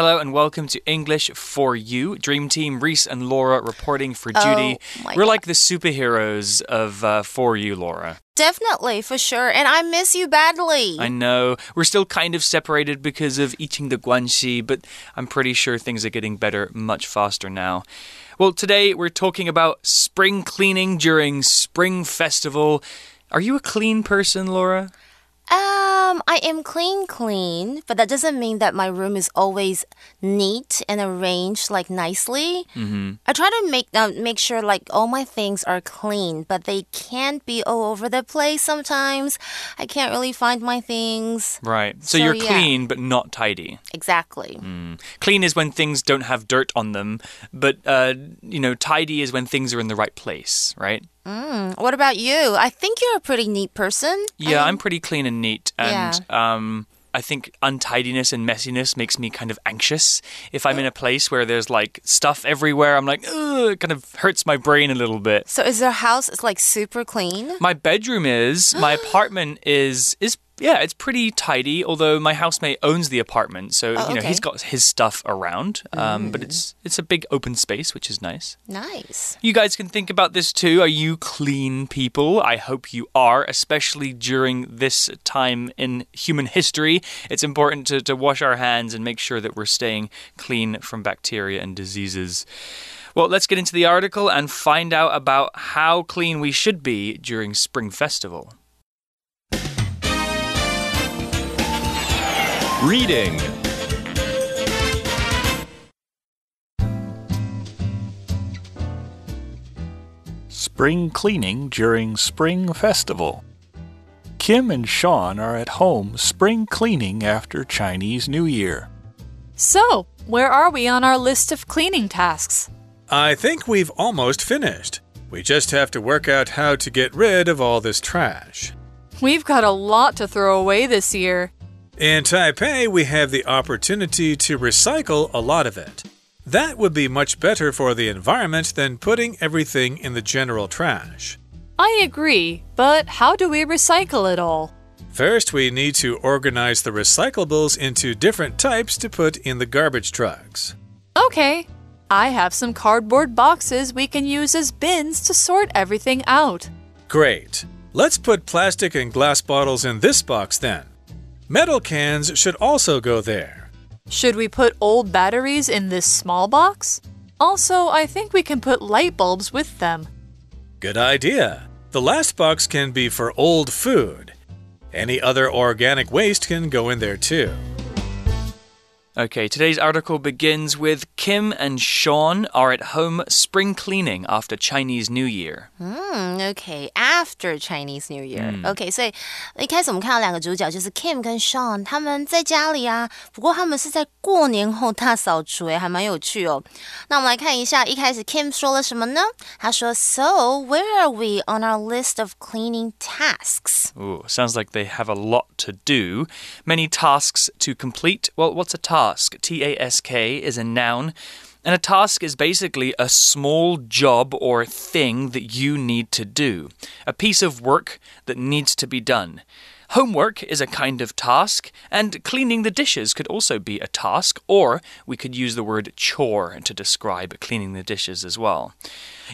Hello and welcome to English for You. Dream Team, Reese and Laura reporting for duty. Oh, We're God. like the superheroes of uh, For You, Laura. Definitely, for sure. And I miss you badly. I know. We're still kind of separated because of eating the guanxi, but I'm pretty sure things are getting better much faster now. Well, today we're talking about spring cleaning during Spring Festival. Are you a clean person, Laura? Um, I am clean, clean, but that doesn't mean that my room is always neat and arranged like nicely. Mm-hmm. I try to make uh, make sure like all my things are clean, but they can't be all over the place. Sometimes I can't really find my things Right. So, So, you're yeah. clean but not tidy. exactly. Mm. Clean is when things don't have dirt on them, but uh, you know, tidy is when things are in the right place, right? Mm, what about you? I think you're a pretty neat person. Yeah, I I'm pretty clean and neat, and um, I think untidiness and messiness makes me kind of anxious. If I'm in a place where there's like stuff everywhere, I'm like, Ugh, it kind of hurts my brain a little bit. So is your house like super clean? My bedroom is, my apartment is is yeah, it's pretty tidy. Although my housemate owns the apartment, so Oh, you know he's got his stuff around. Um, But it's it's a big open space, which is nice. Nice. You guys can think about this too. Are you clean people? I hope you are, especially during this time in human history. It's important to, to wash our hands and make sure that we're staying clean from bacteria and diseases. Well, let's get into the article and find out about how clean we should be during Spring Festival. Reading. Spring cleaning during Spring Festival. Kim and Sean are at home spring cleaning after Chinese New Year. So, where are we on our list of cleaning tasks? I think we've almost finished. We just have to work out how to get rid of all this trash. We've got a lot to throw away this year. In Taipei, we have the opportunity to recycle a lot of it. That would be much better for the environment than putting everything in the general trash. I agree, but how do we recycle it all? First, we need to organize the recyclables into different types to put in the garbage trucks. Okay, I have some cardboard boxes we can use as bins to sort everything out. Great. Let's put plastic and glass bottles in this box then. Metal cans should also go there. Should we put old batteries in this small box? Also, I think we can put light bulbs with them. Good idea. The last box can be for old food. Any other organic waste can go in there too. Okay, today's article begins with Kim and Sean are at home spring cleaning after Chinese New Year. Mm, okay, after Chinese New Year. OK，所以一开始我们看到两个主角就是 Kim 跟 Sean，他们在家里啊，不过他们是在过年后大扫除，诶，还蛮有趣哦。那我们来看一下，一开始 Kim 说了什么呢？他说：“So where are we on our list of cleaning tasks？” Ooh, sounds like they have a lot to do. Many tasks to complete. Well, what's a task? T A S K T A S K is a noun. And a task is basically a small job or thing that you need to do, a piece of work that needs to be done. Homework is a kind of task, and cleaning the dishes could also be a task, or we could use the word chore to describe cleaning the dishes as well.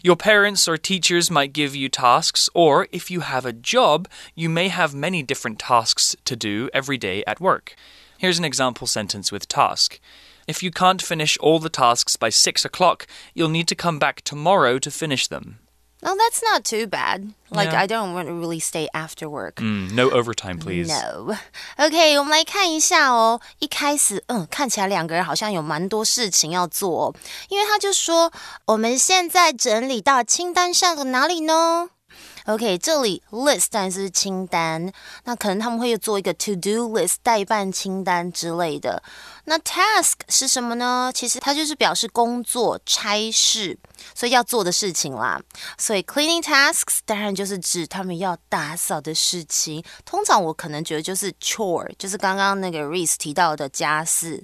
Your parents or teachers might give you tasks, or if you have a job, you may have many different tasks to do every day at work. Here's an example sentence with task. If you can't finish all the tasks by six o'clock, you'll need to come back tomorrow to finish them. Oh, that's not too bad. Like Yeah. I don't want to really stay after work. Mm, no overtime, please. No. OK，我们来看一下哦。一开始，嗯，看起来两个人好像有蛮多事情要做、哦，因为他就说我们现在整理到清单上的哪里呢 ？OK，这里 list 当然是清单，那可能他们会做一个 to do list 代办清单之类的。那 task 是什么呢？其实它就是表示工作、差事，所以要做的事情啦。所以 cleaning tasks 当然就是指他们要打扫的事情。通常我可能觉得就是 chore，就是刚刚那个 Reese 提到的家事。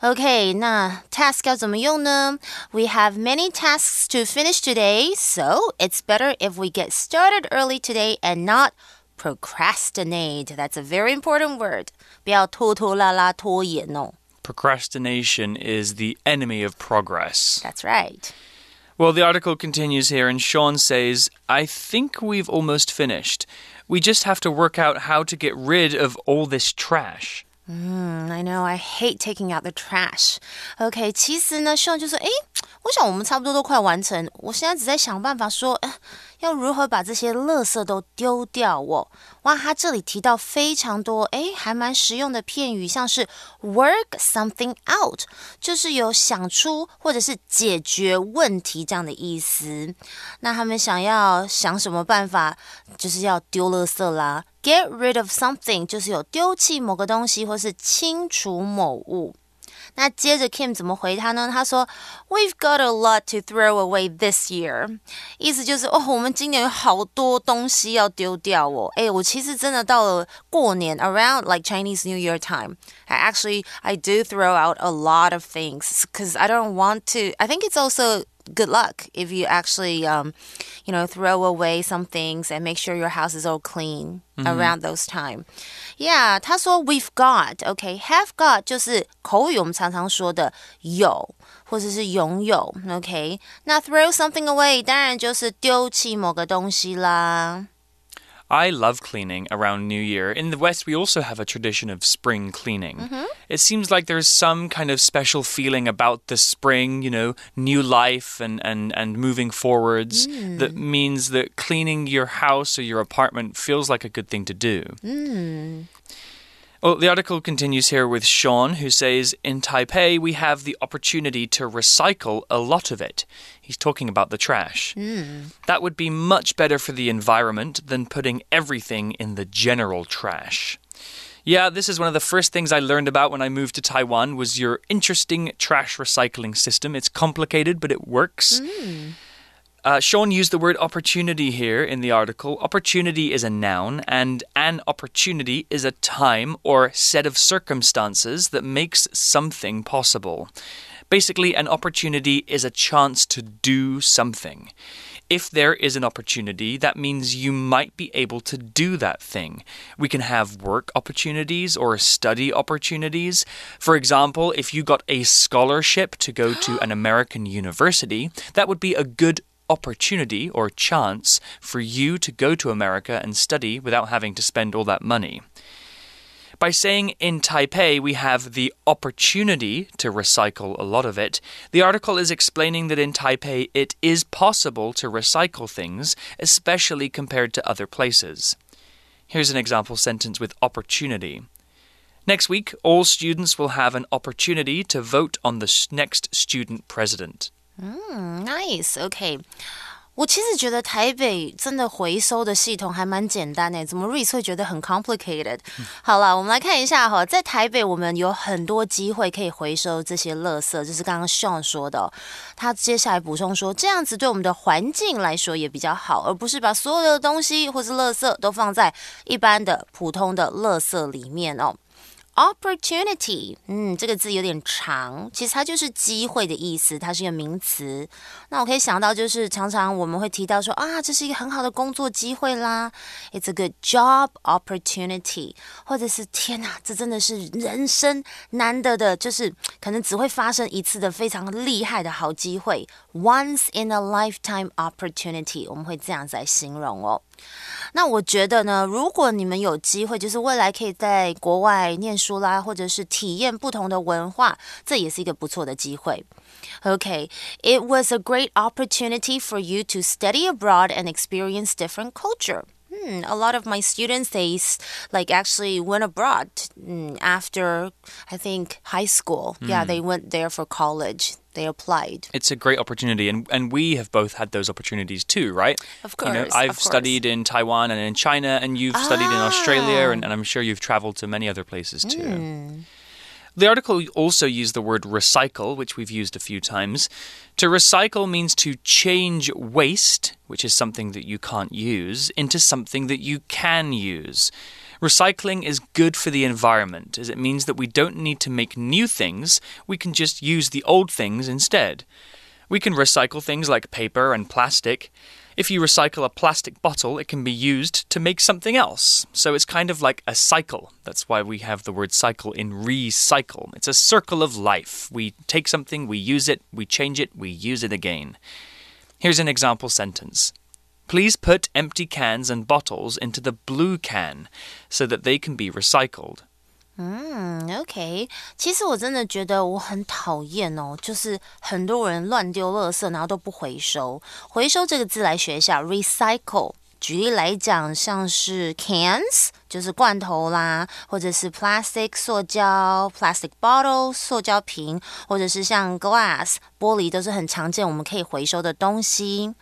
OK，那 task 要怎么用呢？We have many tasks to finish today, so it's better if we get started early today and not procrastinate. That's a very important word. 不要拖拖拉拉、拖延哦。 Procrastination is the enemy of progress. That's right. Well, the article continues here, and Sean says, I think we've almost finished. We just have to work out how to get rid of all this trash. Mm, I know, I hate taking out the trash. OK，其实呢，Sean 就说，诶，我想我们差不多都快完成，我现在只在想办法说，呃 要如何把这些垃圾都丢掉哦。哇，他这里提到非常多，诶，还蛮实用的片语，像是 work something out，就是有想出或者是解决问题这样的意思。那他们想要想什么办法，就是要丢垃圾啦。Get rid of something 就是有丢弃某个东西或是清除某物。那接着 Kim 怎么回他呢？他说：“We've got a lot to throw away this year。”意思就是哦，我们今年有好多东西要丢掉哦。哎，我其实真的到了过年，around like Chinese New Year time, I actually I do throw out a lot of things because I don't want to. I think it's also good luck if you actually um, you know throw away some things and make sure your house is all clean mm -hmm. around those time yeah 他说 we've got", OK, "have got 就是口语我们常常说的有或者是拥有 OK 那 throw something away 当然就是丢弃某个东西啦 I love cleaning around New Year. In the West, we also have a tradition of spring cleaning. Mm -hmm. It seems like there's some kind of special feeling about the spring, you know, new life and, and, and moving forwards mm. that means that cleaning your house or your apartment feels like a good thing to do. Mm. Well, the article continues here with Sean, who says In Taipei, we have the opportunity to recycle a lot of it. He's talking about the trash. Mm. That would be much better for the environment than putting everything in the general trash. Yeah, this is one of the first things I learned about when I moved to Taiwan was your interesting trash recycling system. It's complicated, but it works. Mm. Uh, Sean used the word opportunity here in the article. Opportunity is a noun, and an opportunity is a time or set of circumstances that makes something possible. Basically, an opportunity is a chance to do something. If there is an opportunity, that means you might be able to do that thing. We can have work opportunities or study opportunities. For example, if you got a scholarship to go to an American university, that would be a good opportunity or chance for you to go to America and study without having to spend all that money. By saying in Taipei we have the opportunity to recycle a lot of it, the article is explaining that in Taipei it is possible to recycle things, especially compared to other places. Here's an example sentence with opportunity. Next week, all students will have an opportunity to vote on the next student president. 嗯，nice，OK。我其实觉得台北真的回收的系统还蛮简单诶，怎么瑞会觉得很 complicated？好了，我们来看一下哈，在台北我们有很多机会可以回收这些垃圾，就是刚刚 Sean 说的。他接下来补充说，这样子对我们的环境来说也比较好，而不是把所有的东西或是垃圾都放在一般的普通的垃圾里面哦。Opportunity，嗯，这个字有点长，其实它就是机会的意思，它是一个名词。那我可以想到，就是常常我们会提到说啊，这是一个很好的工作机会啦，It's a good job opportunity，或者是天哪，这真的是人生难得的，就是可能只会发生一次的非常厉害的好机会，Once in a lifetime opportunity，我们会这样子来形容哦。那我觉得呢，如果你们有机会，就是未来可以在国外念书啦，或者是体验不同的文化，这也是一个不错的机会。Okay, it was a great opportunity for you to study abroad and experience different culture. Hmm, a lot of my students they like actually went abroad mm, after I think high school. Mm. Yeah, hmm. they went there for college they applied. It's a great opportunity, and, and we have both had those opportunities too, right? Of course. You know, I've studied in Taiwan and in China, and you've ah. studied in Australia, and, and, I'm sure you've traveled to many other places too. Mm. The article also used the word recycle, which we've used a few times. To recycle means to change waste, which is something that you can't use, into something that you can use. Recycling is good for the environment, as it means that we don't need to make new things, we can just use the old things instead. We can recycle things like paper and plastic. If you recycle a plastic bottle, it can be used to make something else. So it's kind of like a cycle. That's why we have the word cycle in recycle. It's a circle of life. We take something, we use it, we change it, we use it again. Here's an example sentence. Please put empty cans and bottles into the blue can so that they can be recycled. 嗯，OK，其实我真的觉得我很讨厌哦，就是很多人乱丢垃圾，然后都不回收。回收这个字来学一下，recycle。 举例来讲，像是 cans 就是罐头啦，或者是 plastic 塑胶 plastic bottle 塑胶瓶，或者是像 glass 玻璃，都是很常见我们可以回收的东西。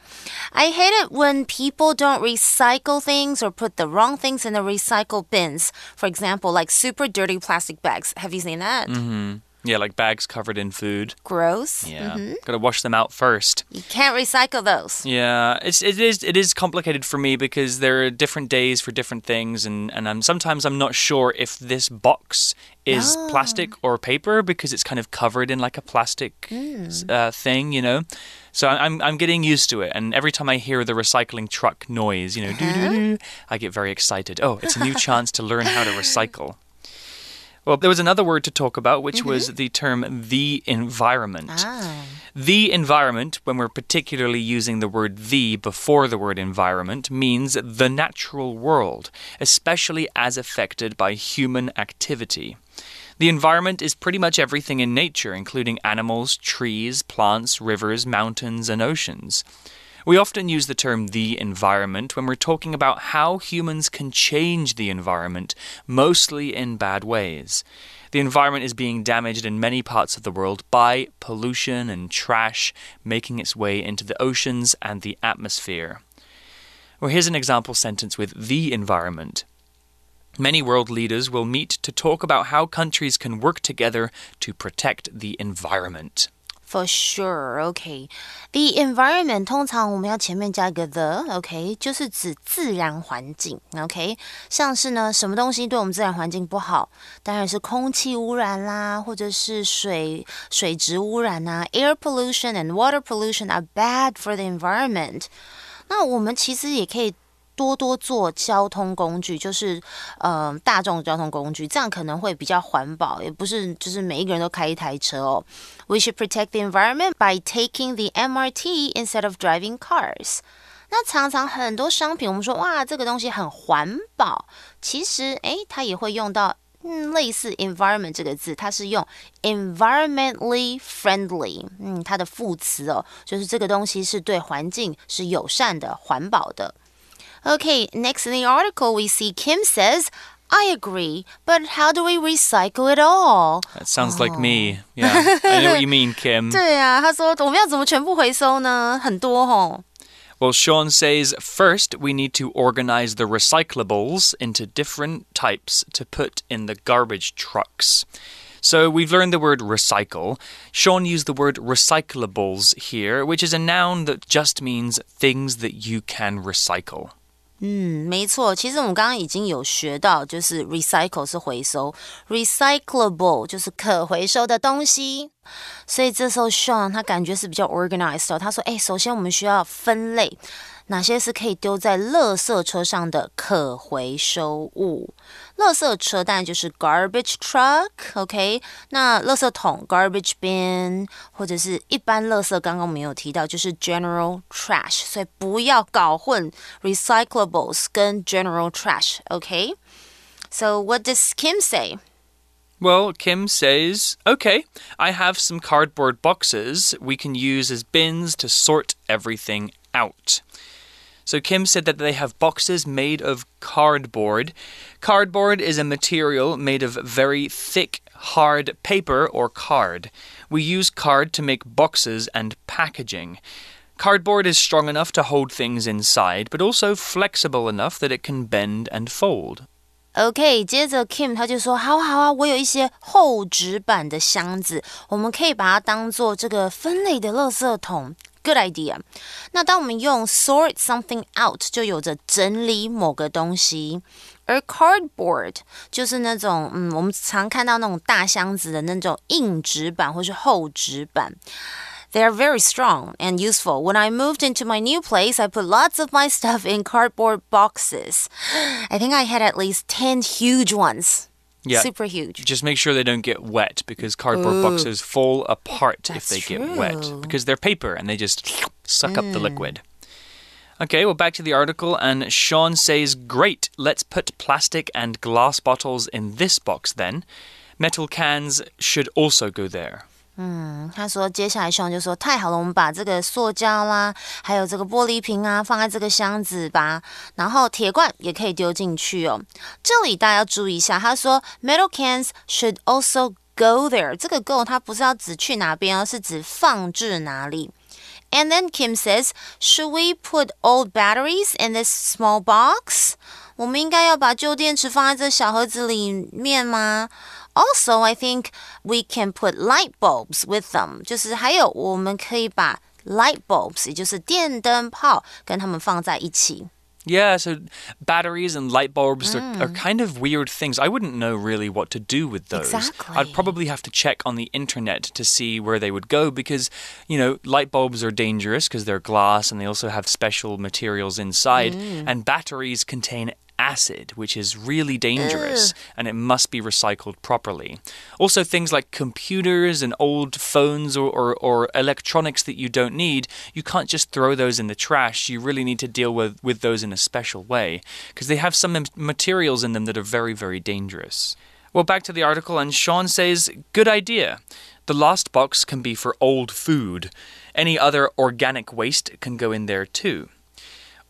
I hate it when people don't recycle things or put the wrong things in the recycle bins. For example, like super dirty plastic bags. Have you seen that? Mm-hmm. Yeah, like bags covered in food. Gross. Yeah, mm-hmm. gotta wash them out first. You can't recycle those. Yeah, it's it is it is complicated for me because there are different days for different things, and and I'm sometimes I'm not sure if this box is ah. plastic or paper because it's kind of covered in like a plastic hmm. uh, thing, you know. So I'm I'm getting used to it, and every time I hear the recycling truck noise, you know, doo doo doo, uh-huh. I get very excited. Oh, it's a new chance to learn how to recycle. Well, there was another word to talk about, which was the term the environment. Ah. The environment, when we're particularly using the word the before the word environment, means the natural world, especially as affected by human activity. The environment is pretty much everything in nature, including animals, trees, plants, rivers, mountains, and oceans. We often use the term the environment when we're talking about how humans can change the environment, mostly in bad ways. The environment is being damaged in many parts of the world by pollution and trash making its way into the oceans and the atmosphere. Well, here's an example sentence with the environment. Many world leaders will meet to talk about how countries can work together to protect the environment. For sure, OK. The environment 通常我们要前面加一个 the，OK，、就是指自然环境，OK。像是呢，什么东西对我们自然环境不好？当然是空气污染啦，或者是水水质污染呐、Air pollution and water pollution are bad for the environment。那我们其实也可以 多多做交通工具，就是呃大众交通工具，这样可能会比较环保，也不是就是每一个人都开一台车哦。We should protect the environment by taking the MRT instead of driving cars。那常常很多商品，我们说哇这个东西很环保，其实诶它也会用到。嗯，类似 environment 这个字，它是用 environmentally friendly，嗯，它的副词哦，就是这个东西是对环境是友善的、环保的。Okay, next in the article, we see Kim says, I agree, but how do we recycle it all? That sounds like me. Yeah, I know what you mean, Kim. 对啊，他说我们要怎么全部回收呢？很多吼。 Well, Sean says first we need to organize the recyclables into different types to put in the garbage trucks. So we've learned the word recycle. Sean used the word recyclables here, which is a noun that just means things that you can recycle. 嗯，没错，其实我们刚刚已经有学到，就是 recycle 是回收，recyclable 就是可回收的东西。所以这时候 Sean 他感觉是比较 organized 哦。他说：“哎，首先我们需要分类，哪些是可以丢在垃圾车上的可回收物。垃圾车当然就是 garbage truck，OK？、那垃圾桶 garbage bin，或者是一般垃圾，刚刚我们有提到就是 general trash，所以不要搞混 recyclables 跟 general trash，OK？So what does Kim say? Well, Kim says, okay, I have some cardboard boxes we can use as bins to sort everything out. So Kim said that they have boxes made of cardboard. Cardboard is a material made of very thick, hard paper or card. We use card to make boxes and packaging. Cardboard is strong enough to hold things inside, but also flexible enough that it can bend and fold. OK，接着 Kim 他就说：“好好啊，我有一些厚纸板的箱子，我们可以把它当做这个分类的垃圾桶。 Good idea。那当我们用 sort something out，就有着整理某个东西。而 cardboard 就是那种嗯，我们常看到那种大箱子的那种硬纸板或是厚纸板。 They are very strong and useful. When I moved into my new place, I put lots of my stuff in cardboard boxes. I think I had at least 10 huge ones. Yeah. Super huge. Just make sure they don't get wet because cardboard Ooh. boxes fall apart if That's they get wet because they're paper and they just suck up the mm. liquid. Okay, well, back to the article, and Sean says, Great, let's put plastic and glass bottles in this box then. Metal cans should also go there. 嗯他说，接下来熊就说：“太好了，我们把这个塑胶啦，还有这个玻璃瓶啊，放在这个箱子吧。然后铁罐也可以丢进去哦。这里大家要注意一下，他说 metal cans should also go there。这个 go 它不是要指去哪边，而是指放置哪里。And then Kim says, should we put old batteries in this small box? 我们应该要把旧电池放在这小盒子里面吗 ？Also, I think we can put light bulbs with them. 就是还有我们可以把 light bulbs，也就是电灯泡，跟它们放在一起。 Yeah, so batteries and light bulbs are, Mm. are kind of weird things. I wouldn't know really what to do with those. Exactly. I'd probably have to check on the internet to see where they would go because, you know, light bulbs are dangerous because they're glass and they also have special materials inside. Mm. And batteries contain acid, which is really dangerous and it must be recycled properly. Also, things like computers and old phones or, or, or electronics that you don't need, you can't just throw those in the trash. You really need to deal with, with those in a special way because they have some materials in them that are very, very dangerous. Well, back to the article, and Sean says, Good idea. The last box can be for old food. Any other organic waste can go in there too.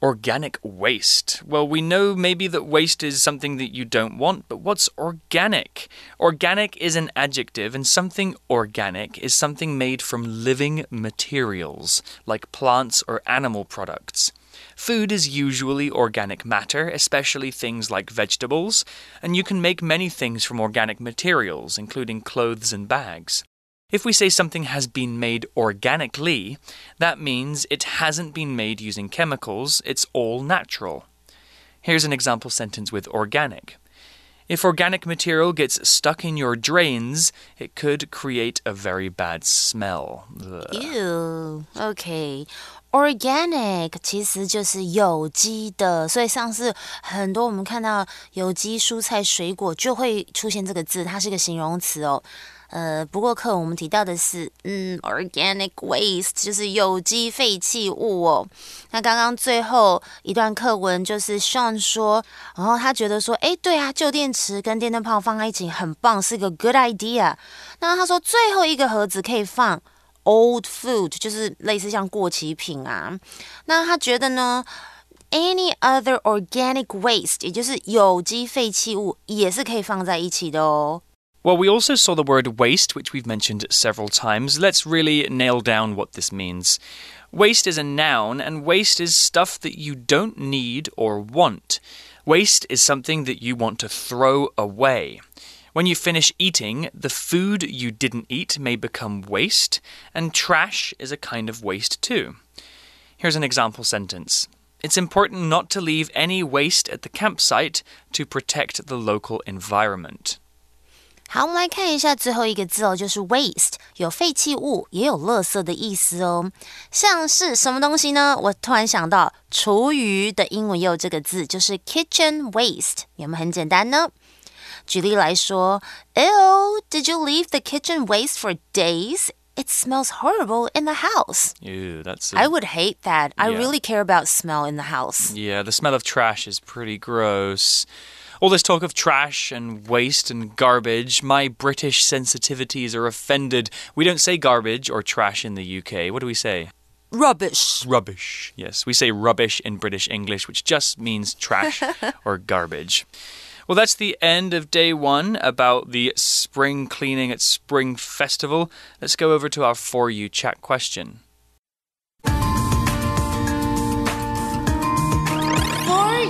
Organic waste. Well, we know maybe that waste is something that you don't want, but what's organic? Organic is an adjective, and something organic is something made from living materials, like plants or animal products. Food is usually organic matter, especially things like vegetables, and you can make many things from organic materials, including clothes and bags. If we say something has been made organically, that means it hasn't been made using chemicals, it's all natural. Here's an example sentence with organic. If organic material gets stuck in your drains, it could create a very bad smell. Ugh. Ew. OK. Organic 其实就是有机的，所以上次很多我们看到有机蔬菜水果就会出现这个字，它是个形容词哦。 呃，不过课文我们提到的是，嗯，organic waste 就是有机废弃物哦。那刚刚最后一段课文就是 Sean 说，然后他觉得说，诶，对啊，旧电池跟电灯泡放在一起很棒，是个 good idea。那他说最后一个盒子可以放 old food，就是类似像过期品啊。那他觉得呢？Any other organic waste，也就是有机废弃物，也是可以放在一起的哦。Well, we also saw the word waste, which we've mentioned several times. Let's really nail down what this means. Waste is a noun, and waste is stuff that you don't need or want. Waste is something that you want to throw away. When you finish eating, the food you didn't eat may become waste, and trash is a kind of waste too. Here's an example sentence. It's important not to leave any waste at the campsite to protect the local environment. 好，我们来看一下最后一个字哦，就是 waste，有废弃物，也有垃圾的意思哦。像是什么东西呢？我突然想到，厨余的英文也有这个字，就是 kitchen waste，有没有很简单呢？举例来说，Ew, did you leave the kitchen waste for days? It smells horrible in the house. Ew, that's. I would hate that. I Yeah. really care about smell in the house. Yeah, the smell of trash is pretty gross. All this talk of trash and waste and garbage, my British sensitivities are offended. We don't say garbage or trash in the UK. What do we say? Rubbish. Rubbish. Yes, we say rubbish in British English, which just means trash or garbage. Well, that's the end of day one about the spring cleaning at Spring Festival. Let's go over to our For You chat question. For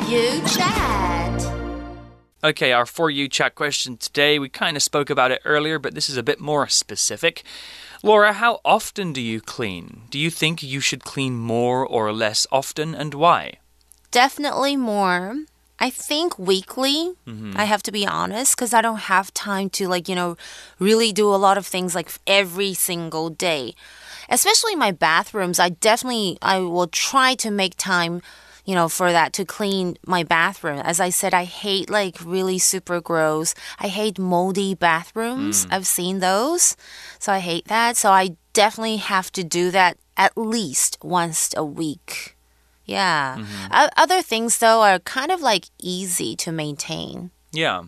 you chat. Okay, our For You chat question today, we kind of spoke about it earlier, but this is a bit more specific. Laura, how often do you clean? Do you think you should clean more or less often, and why? Definitely more. I think weekly. Mm-hmm. I have to be honest because I don't have time to, like, you know, really do a lot of things like every single day. Especially my bathrooms, I definitely I will try to make time you know, for that to clean my bathroom. As I said, I hate like really super gross. I hate moldy bathrooms. Mm. I've seen those. So I hate that. So I definitely have to do that at least once a week. Yeah. Mm-hmm. O- Other things though are kind of like easy to maintain. Yeah.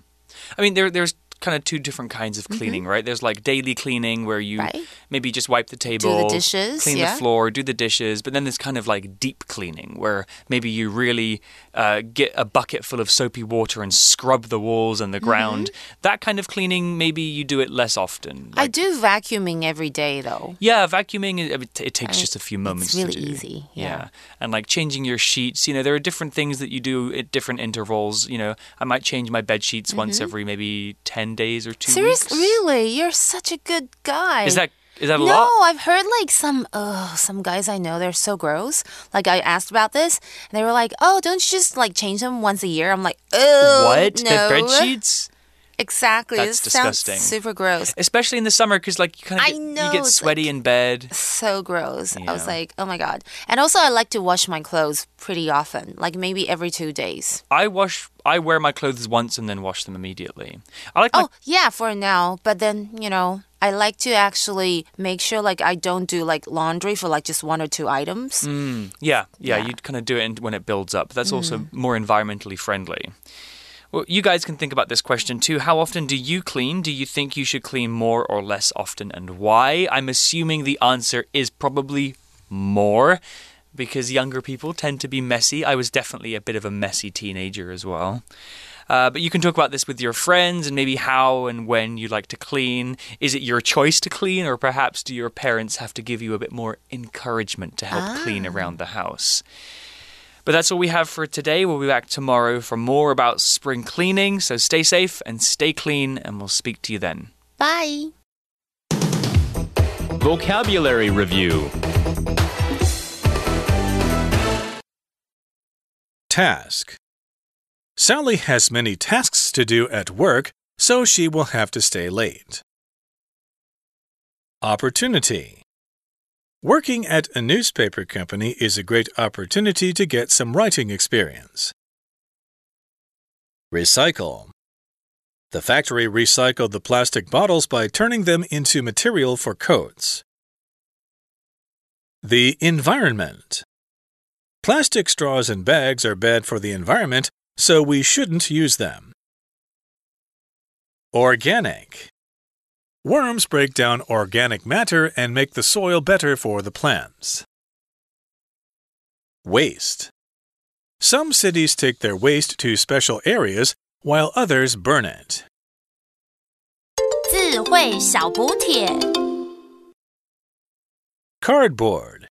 I mean, there, there's kind of two different kinds of cleaning, right? There's like daily cleaning where you Mm-hmm. Right. maybe just wipe the table, the dishes, clean yeah. the floor, do the dishes. But then there's kind of like deep cleaning where maybe you really uh, get a bucket full of soapy water and scrub the walls and the Mm-hmm. ground. That kind of cleaning, maybe you do it less often. I do vacuuming every day though. Yeah, vacuuming, it, it, takes I- just a few moments it's really easy, yeah. And like changing your sheets, you know, there are different things that you do at different intervals. You know, I might change my bed sheets once every maybe 10 days or two Seriously, weeks. Really? You're such a good guy. Is that is that a no, lot? I've heard like some oh some guys I know they're so gross. Like I asked about this, and they were like, "Oh, don't you just like change them once a year?" I'm like, "Oh, What? No. The bed sheets? Exactly. That's This disgusting. super gross. Especially in the summer because like you kind of I get, know, you get sweaty in bed. So gross. I was like, "Oh my god!" And also, I like to wash my clothes pretty often, like maybe every two days. I wash I wear my clothes once and then wash them immediately. I like Oh yeah, for now. But then you know, I like to actually make sure like I don't do like laundry for like just one or two items. Mm, yeah, yeah, Yeah. Mm. you kind of do it when it builds up. That's also more environmentally friendly. Well, you guys can think about this question too. How often do you clean? Do you think you should clean more or less often and why? I'm assuming the answer is probably more because younger people tend to be messy. I was definitely a bit of a messy teenager as well. Uh, but you can talk about this with your friends and maybe how and when you like to clean. Is it your choice to clean, or perhaps do your parents have to give you a bit more encouragement to help clean around the house? But that's all we have for today. We'll be back tomorrow for more about spring cleaning. So stay safe and stay clean, and we'll speak to you then. Bye. Vocabulary Review Task. Sally has many tasks to do at work, so she will have to stay late. Opportunity. Working at a newspaper company is a great opportunity to get some writing experience. Recycle. The factory recycled the plastic bottles by turning them into material for coats. The environment. Plastic straws and bags are bad for the environment, so we shouldn't use them. Organic. Worms break down organic matter and make the soil better for the plants. Waste. Some cities take their waste to special areas while others burn it. 智慧小补帖。 Cardboard.